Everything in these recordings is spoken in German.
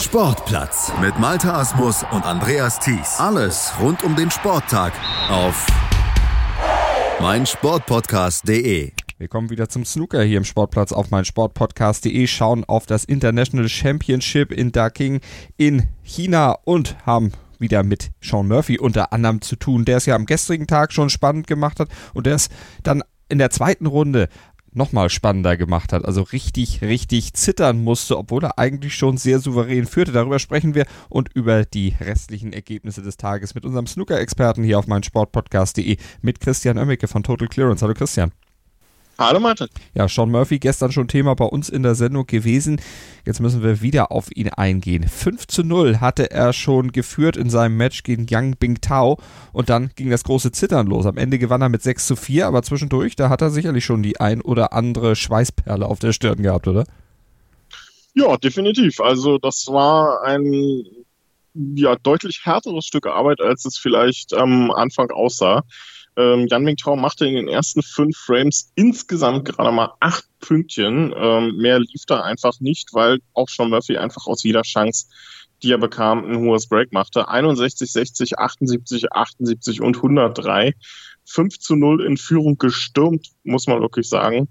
Sportplatz mit Malta Asmus und Andreas Thies. Alles rund um den Sporttag auf meinsportpodcast.de. Wir kommen wieder zum Snooker hier im Sportplatz auf meinsportpodcast.de, schauen auf das International Championship in Daking in China und haben wieder mit Sean Murphy unter anderem zu tun, der es ja am gestrigen Tag schon spannend gemacht hat und der es dann in der zweiten Runde nochmal spannender gemacht hat. Also richtig, richtig zittern musste, obwohl er eigentlich schon sehr souverän führte. Darüber sprechen wir und über die restlichen Ergebnisse des Tages mit unserem Snooker-Experten hier auf meinsportpodcast.de mit Christian Oemmeke von Total Clearance. Hallo Christian. Hallo Martin. Ja, Sean Murphy gestern schon Thema bei uns in der Sendung gewesen. Jetzt müssen wir wieder auf ihn eingehen. 5 zu 0 hatte er schon geführt in seinem Match gegen Yang Bingtao und dann ging das große Zittern los. Am Ende gewann er mit 6 zu 4, aber zwischendurch, da hat er sicherlich schon die ein oder andere Schweißperle auf der Stirn gehabt, oder? Ja, definitiv. Also das war ein ja, deutlich härteres Stück Arbeit, als es vielleicht am Anfang aussah. Ähm, Jan Mingtao machte in den ersten fünf Frames insgesamt gerade mal acht Pünktchen. Ähm, mehr lief da einfach nicht, weil auch Sean Murphy einfach aus jeder Chance, die er bekam, ein hohes Break machte. 61, 60, 78, 78 und 103. 5 zu 0 in Führung gestürmt, muss man wirklich sagen.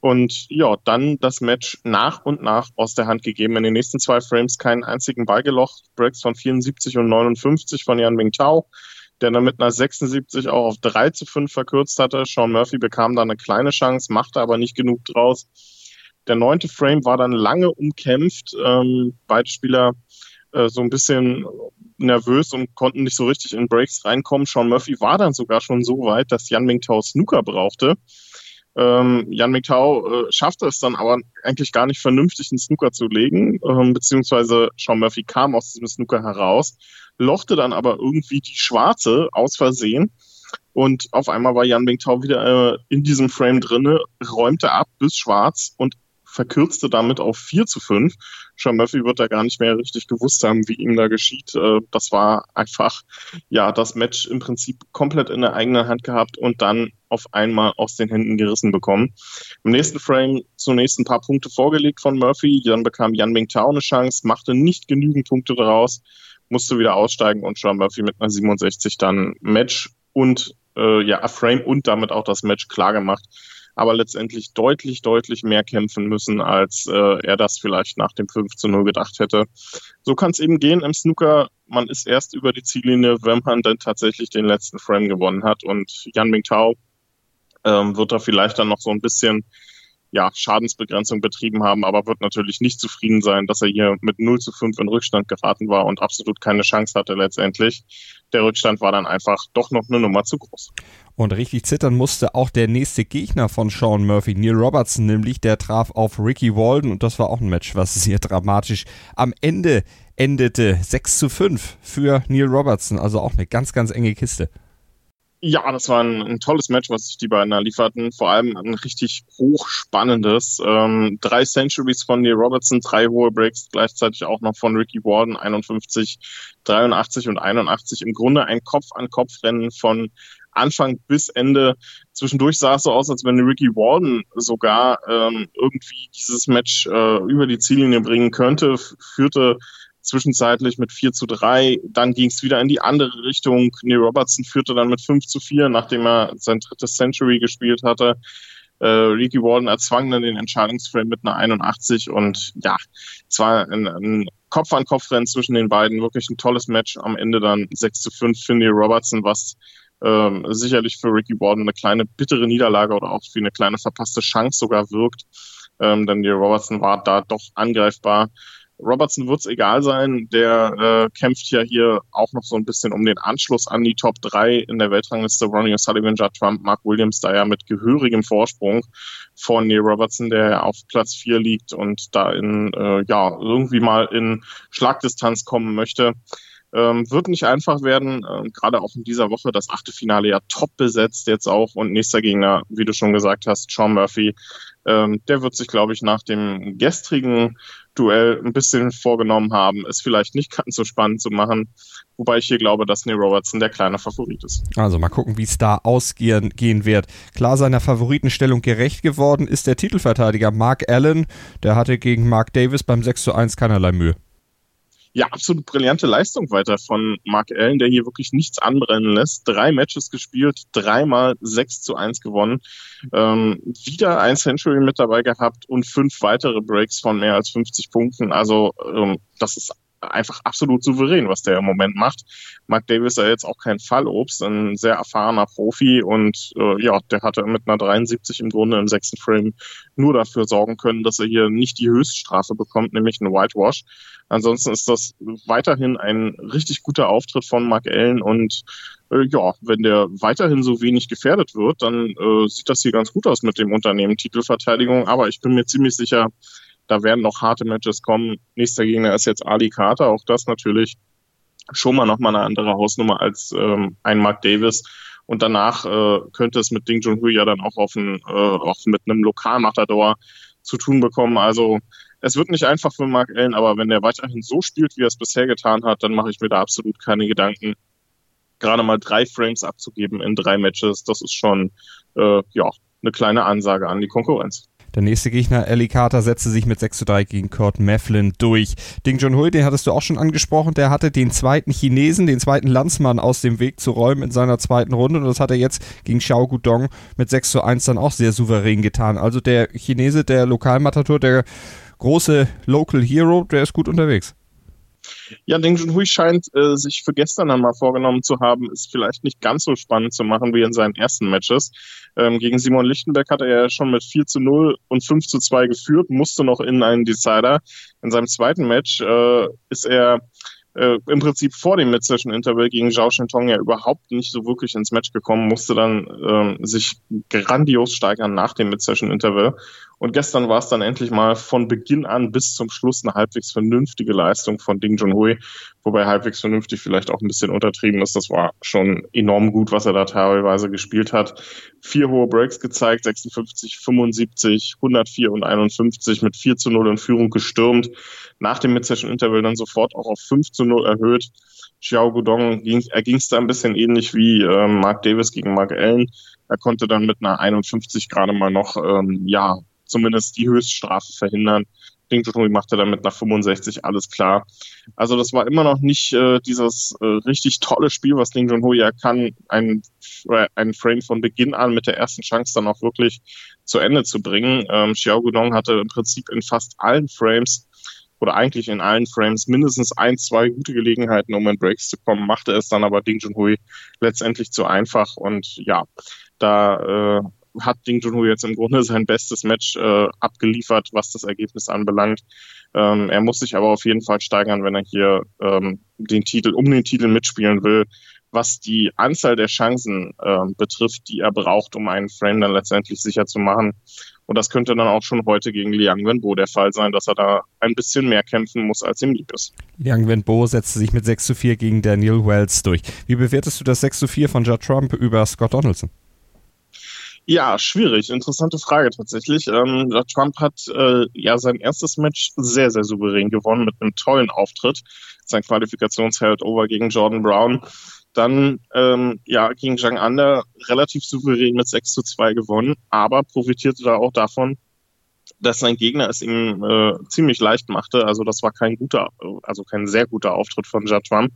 Und ja, dann das Match nach und nach aus der Hand gegeben. In den nächsten zwei Frames keinen einzigen Ball gelocht. Breaks von 74 und 59 von Jan Mingtao der dann mit einer 76 auch auf 3 zu 5 verkürzt hatte. Sean Murphy bekam da eine kleine Chance, machte aber nicht genug draus. Der neunte Frame war dann lange umkämpft. Ähm, beide Spieler äh, so ein bisschen nervös und konnten nicht so richtig in Breaks reinkommen. Sean Murphy war dann sogar schon so weit, dass Jan Mingtao Snooker brauchte. Ähm, Jan Mingtao äh, schaffte es dann aber eigentlich gar nicht vernünftig einen Snooker zu legen, ähm, beziehungsweise Sean Murphy kam aus diesem Snooker heraus lochte dann aber irgendwie die schwarze aus Versehen. Und auf einmal war Jan Bingtao wieder äh, in diesem Frame drinne, räumte ab bis schwarz und verkürzte damit auf 4 zu 5. Sean Murphy wird da gar nicht mehr richtig gewusst haben, wie ihm da geschieht. Äh, das war einfach, ja, das Match im Prinzip komplett in der eigenen Hand gehabt und dann auf einmal aus den Händen gerissen bekommen. Im nächsten Frame zunächst ein paar Punkte vorgelegt von Murphy. Dann bekam Jan Bingtao eine Chance, machte nicht genügend Punkte daraus musste wieder aussteigen und Sean Murphy mit einer 67 dann Match und äh, ja, Frame und damit auch das Match klar gemacht. Aber letztendlich deutlich, deutlich mehr kämpfen müssen, als äh, er das vielleicht nach dem 5 zu 0 gedacht hätte. So kann es eben gehen im Snooker. Man ist erst über die Ziellinie, wenn man dann tatsächlich den letzten Frame gewonnen hat. Und Yan Mingtao ähm, wird da vielleicht dann noch so ein bisschen ja, Schadensbegrenzung betrieben haben, aber wird natürlich nicht zufrieden sein, dass er hier mit 0 zu 5 in Rückstand geraten war und absolut keine Chance hatte letztendlich. Der Rückstand war dann einfach doch noch eine Nummer zu groß. Und richtig zittern musste auch der nächste Gegner von Sean Murphy, Neil Robertson, nämlich der traf auf Ricky Walden und das war auch ein Match, was sehr dramatisch am Ende endete. 6 zu 5 für Neil Robertson, also auch eine ganz, ganz enge Kiste. Ja, das war ein, ein, tolles Match, was sich die beiden da lieferten. Vor allem ein richtig hochspannendes. Ähm, drei Centuries von Neil Robertson, drei hohe Breaks, gleichzeitig auch noch von Ricky Warden, 51, 83 und 81. Im Grunde ein Kopf-an-Kopf-Rennen von Anfang bis Ende. Zwischendurch sah es so aus, als wenn Ricky Warden sogar ähm, irgendwie dieses Match äh, über die Ziellinie bringen könnte, führte zwischenzeitlich mit 4 zu 3. Dann ging es wieder in die andere Richtung. Neil Robertson führte dann mit 5 zu 4, nachdem er sein drittes Century gespielt hatte. Äh, Ricky Warden erzwang dann den Entscheidungsframe mit einer 81 und ja, es war ein, ein Kopf-an-Kopf-Rennen zwischen den beiden. Wirklich ein tolles Match. Am Ende dann 6 zu 5 für Neil Robertson, was ähm, sicherlich für Ricky Warden eine kleine bittere Niederlage oder auch wie eine kleine verpasste Chance sogar wirkt. Ähm, denn Neil Robertson war da doch angreifbar. Robertson wird es egal sein. Der äh, kämpft ja hier auch noch so ein bisschen um den Anschluss an die Top 3 in der Weltrangliste. Ronnie O'Sullivan, Judd Trump, Mark Williams da ja mit gehörigem Vorsprung von Neil Robertson, der auf Platz 4 liegt und da in, äh, ja, irgendwie mal in Schlagdistanz kommen möchte. Ähm, wird nicht einfach werden, ähm, gerade auch in dieser Woche das achte Finale ja top besetzt jetzt auch und nächster Gegner, wie du schon gesagt hast, Sean Murphy. Ähm, der wird sich, glaube ich, nach dem gestrigen Duell ein bisschen vorgenommen haben, es vielleicht nicht ganz so spannend zu machen. Wobei ich hier glaube, dass Neil Robertson der kleine Favorit ist. Also mal gucken, wie es da ausgehen gehen wird. Klar seiner Favoritenstellung gerecht geworden ist der Titelverteidiger Mark Allen. Der hatte gegen Mark Davis beim 6 zu 1 keinerlei Mühe. Ja, absolut brillante Leistung weiter von Mark Allen, der hier wirklich nichts anbrennen lässt. Drei Matches gespielt, dreimal 6 zu 1 gewonnen. Ähm, wieder ein Century mit dabei gehabt und fünf weitere Breaks von mehr als 50 Punkten. Also ähm, das ist einfach absolut souverän, was der im Moment macht. Mark Davis ist ja jetzt auch kein Fallobst, ein sehr erfahrener Profi und äh, ja, der hatte mit einer 73 im Grunde im sechsten Frame nur dafür sorgen können, dass er hier nicht die Höchststrafe bekommt, nämlich ein Whitewash. Ansonsten ist das weiterhin ein richtig guter Auftritt von Mark Allen und äh, ja, wenn der weiterhin so wenig gefährdet wird, dann äh, sieht das hier ganz gut aus mit dem Unternehmen Titelverteidigung. Aber ich bin mir ziemlich sicher, da werden noch harte Matches kommen. Nächster Gegner ist jetzt Ali Carter. Auch das natürlich schon mal nochmal eine andere Hausnummer als ähm, ein Mark Davis. Und danach äh, könnte es mit Ding Junhui ja dann auch, auf ein, äh, auch mit einem Lokalmatador zu tun bekommen. Also es wird nicht einfach für Mark Allen, aber wenn er weiterhin so spielt, wie er es bisher getan hat, dann mache ich mir da absolut keine Gedanken. Gerade mal drei Frames abzugeben in drei Matches, das ist schon äh, ja eine kleine Ansage an die Konkurrenz. Der nächste Gegner, Ellie Carter, setzte sich mit 6 zu 3 gegen Kurt Mefflin durch. Ding Junhui, den hattest du auch schon angesprochen, der hatte den zweiten Chinesen, den zweiten Landsmann aus dem Weg zu räumen in seiner zweiten Runde und das hat er jetzt gegen Xiao Gudong mit 6 zu 1 dann auch sehr souverän getan. Also der Chinese, der Lokalmatator, der große Local Hero, der ist gut unterwegs. Ja, Ding Junhui scheint äh, sich für gestern dann mal vorgenommen zu haben, es vielleicht nicht ganz so spannend zu machen wie in seinen ersten Matches. Ähm, gegen Simon Lichtenberg hat er ja schon mit 4 zu 0 und 5 zu 2 geführt, musste noch in einen Decider. In seinem zweiten Match äh, ist er äh, im Prinzip vor dem Mid-Session-Interval gegen Zhao Shentong ja überhaupt nicht so wirklich ins Match gekommen, musste dann ähm, sich grandios steigern nach dem Mid-Session-Interval. Und gestern war es dann endlich mal von Beginn an bis zum Schluss eine halbwegs vernünftige Leistung von Ding Junhui, wobei halbwegs vernünftig vielleicht auch ein bisschen untertrieben ist. Das war schon enorm gut, was er da teilweise gespielt hat. Vier hohe Breaks gezeigt, 56, 75, 104 und 51 mit 4 zu 0 in Führung gestürmt. Nach dem Mid-Session-Interval dann sofort auch auf 5 zu 0 erhöht. Xiao Gudong ging, er ging es da ein bisschen ähnlich wie äh, Mark Davis gegen Mark Allen. Er konnte dann mit einer 51 gerade mal noch, ähm, ja, zumindest die Höchststrafe verhindern. Ding Junhui machte dann mit einer 65 alles klar. Also das war immer noch nicht äh, dieses äh, richtig tolle Spiel, was Ding Junhui ja kann, ein, äh, ein Frame von Beginn an mit der ersten Chance dann auch wirklich zu Ende zu bringen. Ähm, Xiao Gudong hatte im Prinzip in fast allen Frames oder eigentlich in allen Frames mindestens ein, zwei gute Gelegenheiten, um in Breaks zu kommen, machte es dann aber Ding Junhui letztendlich zu einfach und ja, da äh, hat Ding Junhui jetzt im Grunde sein bestes Match äh, abgeliefert, was das Ergebnis anbelangt. Ähm, er muss sich aber auf jeden Fall steigern, wenn er hier ähm, den Titel, um den Titel mitspielen will, was die Anzahl der Chancen äh, betrifft, die er braucht, um einen Frame dann letztendlich sicher zu machen. Und das könnte dann auch schon heute gegen Liang Wenbo der Fall sein, dass er da ein bisschen mehr kämpfen muss, als ihm lieb ist. Liang Wenbo setzte sich mit 6 zu 4 gegen Daniel Wells durch. Wie bewertest du das 6 zu 4 von Judd Trump über Scott Donaldson? Ja, schwierig. Interessante Frage tatsächlich. Ähm, Trump hat äh, ja sein erstes Match sehr, sehr souverän gewonnen mit einem tollen Auftritt. Sein Qualifikationsheld over gegen Jordan Brown. Dann ähm, ja gegen Zhang Ander relativ souverän mit 6 zu 2 gewonnen, aber profitierte da auch davon, dass sein Gegner es ihm äh, ziemlich leicht machte. Also das war kein guter, also kein sehr guter Auftritt von Trump.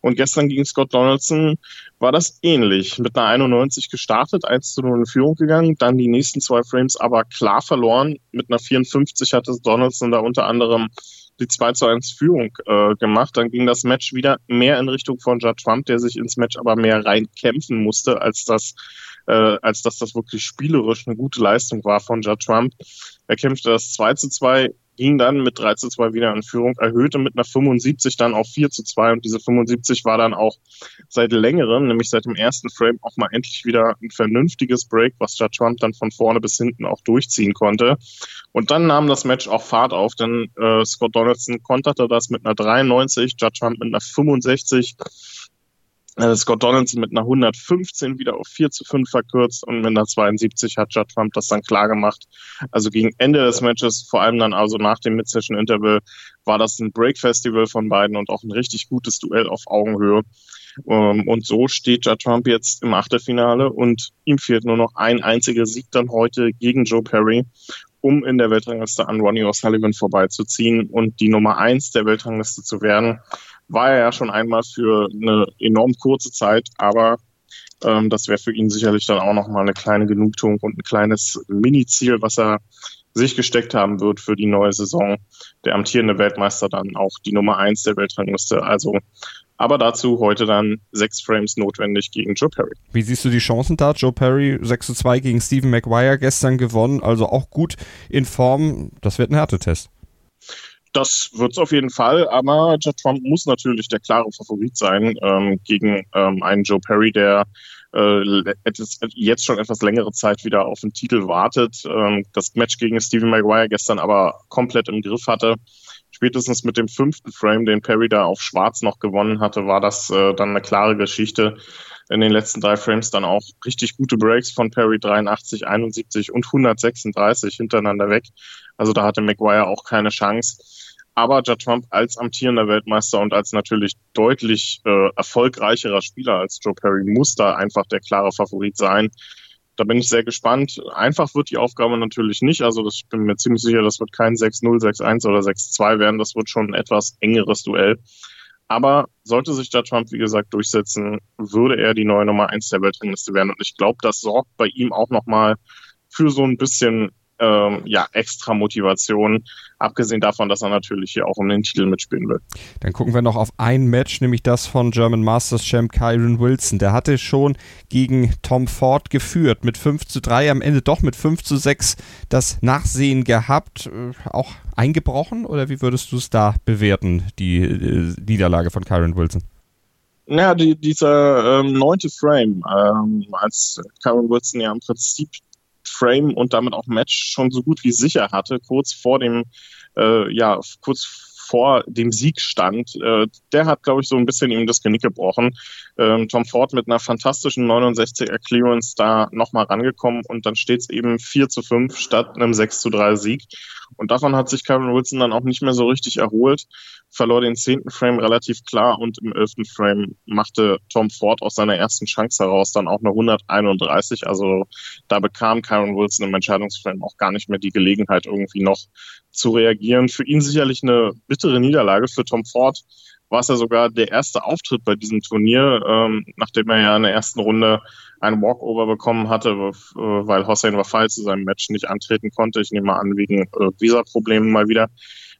Und gestern gegen Scott Donaldson war das ähnlich. Mit einer 91 gestartet, 1 zu 0 in Führung gegangen, dann die nächsten zwei Frames aber klar verloren. Mit einer 54 hatte Donaldson da unter anderem die 2 zu 1 Führung äh, gemacht. Dann ging das Match wieder mehr in Richtung von Judd Trump, der sich ins Match aber mehr rein kämpfen musste, als das äh, als dass das wirklich spielerisch eine gute Leistung war von Judd Trump. Er kämpfte das 2 zu 2, ging dann mit 3 zu 2 wieder in Führung, erhöhte mit einer 75 dann auf 4 zu 2 und diese 75 war dann auch seit längerem, nämlich seit dem ersten Frame auch mal endlich wieder ein vernünftiges Break, was Judd Trump dann von vorne bis hinten auch durchziehen konnte. Und dann nahm das Match auch Fahrt auf, denn äh, Scott Donaldson konterte das mit einer 93, Judd Trump mit einer 65 äh, Scott Donaldson mit einer 115 wieder auf 4 zu 5 verkürzt und mit einer 72 hat Judd Trump das dann klar gemacht. Also gegen Ende des Matches, vor allem dann also nach dem Mid-Session-Interval, war das ein Break-Festival von beiden und auch ein richtig gutes Duell auf Augenhöhe. Ähm, und so steht Judd Trump jetzt im Achtelfinale und ihm fehlt nur noch ein einziger Sieg dann heute gegen Joe Perry. um in der Weltrangliste an Ronnie O'Sullivan vorbeizuziehen und die Nummer eins der Weltrangliste zu werden. War er ja schon einmal für eine enorm kurze Zeit, aber ähm, das wäre für ihn sicherlich dann auch nochmal eine kleine Genugtuung und ein kleines Mini-Ziel, was er sich gesteckt haben wird für die neue Saison. Der amtierende Weltmeister dann auch die Nummer eins der Weltrangliste. Also aber dazu heute dann sechs Frames notwendig gegen Joe Perry. Wie siehst du die Chancen da? Joe Perry 6 zu 2 gegen Stephen Maguire gestern gewonnen, also auch gut in Form. Das wird ein Härtetest. Das wird es auf jeden Fall, aber Judd Trump muss natürlich der klare Favorit sein ähm, gegen ähm, einen Joe Perry, der äh, jetzt schon etwas längere Zeit wieder auf den Titel wartet. Ähm, das Match gegen Stephen Maguire gestern aber komplett im Griff hatte. Spätestens mit dem fünften Frame, den Perry da auf Schwarz noch gewonnen hatte, war das äh, dann eine klare Geschichte. In den letzten drei Frames dann auch richtig gute Breaks von Perry 83, 71 und 136 hintereinander weg. Also da hatte Maguire auch keine Chance. Aber Judd Trump als amtierender Weltmeister und als natürlich deutlich äh, erfolgreicherer Spieler als Joe Perry muss da einfach der klare Favorit sein. Da bin ich sehr gespannt. Einfach wird die Aufgabe natürlich nicht. Also das, ich bin mir ziemlich sicher, das wird kein 6-0, 6-1 oder 6-2 werden. Das wird schon ein etwas engeres Duell. Aber sollte sich Judd Trump, wie gesagt, durchsetzen, würde er die neue Nummer 1 der Weltrangliste werden. Und ich glaube, das sorgt bei ihm auch nochmal für so ein bisschen ähm, ja, extra Motivation, abgesehen davon, dass er natürlich hier auch um den Titel mitspielen will. Dann gucken wir noch auf ein Match, nämlich das von German Masters Champ Kyron Wilson. Der hatte schon gegen Tom Ford geführt mit 5 zu 3, am Ende doch mit 5 zu 6 das Nachsehen gehabt. Äh, auch eingebrochen oder wie würdest du es da bewerten, die äh, Niederlage von Kyron Wilson? Ja, die, dieser ähm, neunte Frame, ähm, als Kyron Wilson ja im Prinzip Frame und damit auch Match schon so gut wie sicher hatte, kurz vor dem, äh, ja, kurz vor dem Sieg stand, äh, der hat, glaube ich, so ein bisschen ihm das Genick gebrochen. Ähm, Tom Ford mit einer fantastischen 69er Clearance da nochmal rangekommen und dann steht es eben 4 zu 5 statt einem 6 zu 3 Sieg. Und davon hat sich Kevin Wilson dann auch nicht mehr so richtig erholt, verlor den zehnten Frame relativ klar und im elften Frame machte Tom Ford aus seiner ersten Chance heraus dann auch eine 131. Also da bekam Karen Wilson im Entscheidungsframe auch gar nicht mehr die Gelegenheit, irgendwie noch zu reagieren. Für ihn sicherlich eine bittere Niederlage. Für Tom Ford war es ja sogar der erste Auftritt bei diesem Turnier, ähm, nachdem er ja in der ersten Runde einen Walkover bekommen hatte, äh, weil Hossein Wafai zu seinem Match nicht antreten konnte. Ich nehme mal an, wegen äh, Visa-Problemen mal wieder.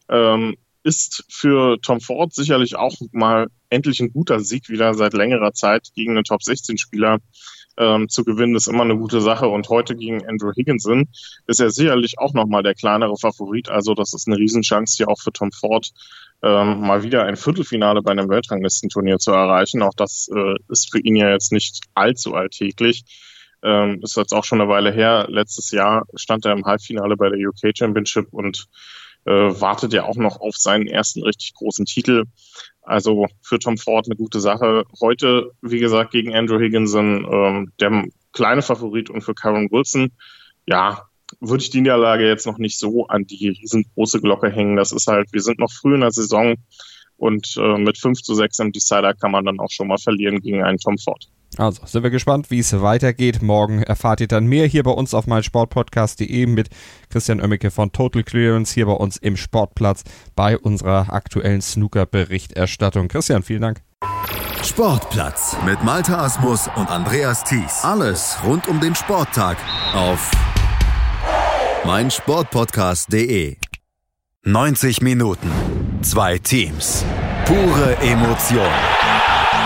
Ähm, ist für Tom Ford sicherlich auch mal endlich ein guter Sieg wieder seit längerer Zeit gegen einen Top-16-Spieler ähm, zu gewinnen, ist immer eine gute Sache. Und heute gegen Andrew Higginson ist er sicherlich auch nochmal der kleinere Favorit. Also das ist eine Riesenchance hier auch für Tom Ford, ähm, mal wieder ein Viertelfinale bei einem Weltranglistenturnier zu erreichen. Auch das äh, ist für ihn ja jetzt nicht allzu alltäglich. Ähm, ist jetzt auch schon eine Weile her. Letztes Jahr stand er im Halbfinale bei der UK Championship und äh, wartet ja auch noch auf seinen ersten richtig großen Titel. Also für Tom Ford eine gute Sache. Heute, wie gesagt, gegen Andrew Higginson, ähm, der kleine Favorit und für Karen Wilson, ja, würde ich die Niederlage jetzt noch nicht so an die riesengroße Glocke hängen. Das ist halt, wir sind noch früh in der Saison und äh, mit 5 zu 6 im Decider kann man dann auch schon mal verlieren gegen einen Tom Ford. Also sind wir gespannt, wie es weitergeht. Morgen erfahrt ihr dann mehr hier bei uns auf meinsportpodcast.de mit Christian Oemmeke von Total Clearance hier bei uns im Sportplatz bei unserer aktuellen Snooker-Berichterstattung. Christian, vielen Dank. Sportplatz mit Malta Asmus und Andreas Thies. Alles rund um den Sporttag auf meinsportpodcast.de. 90 Minuten, zwei Teams, pure Emotion.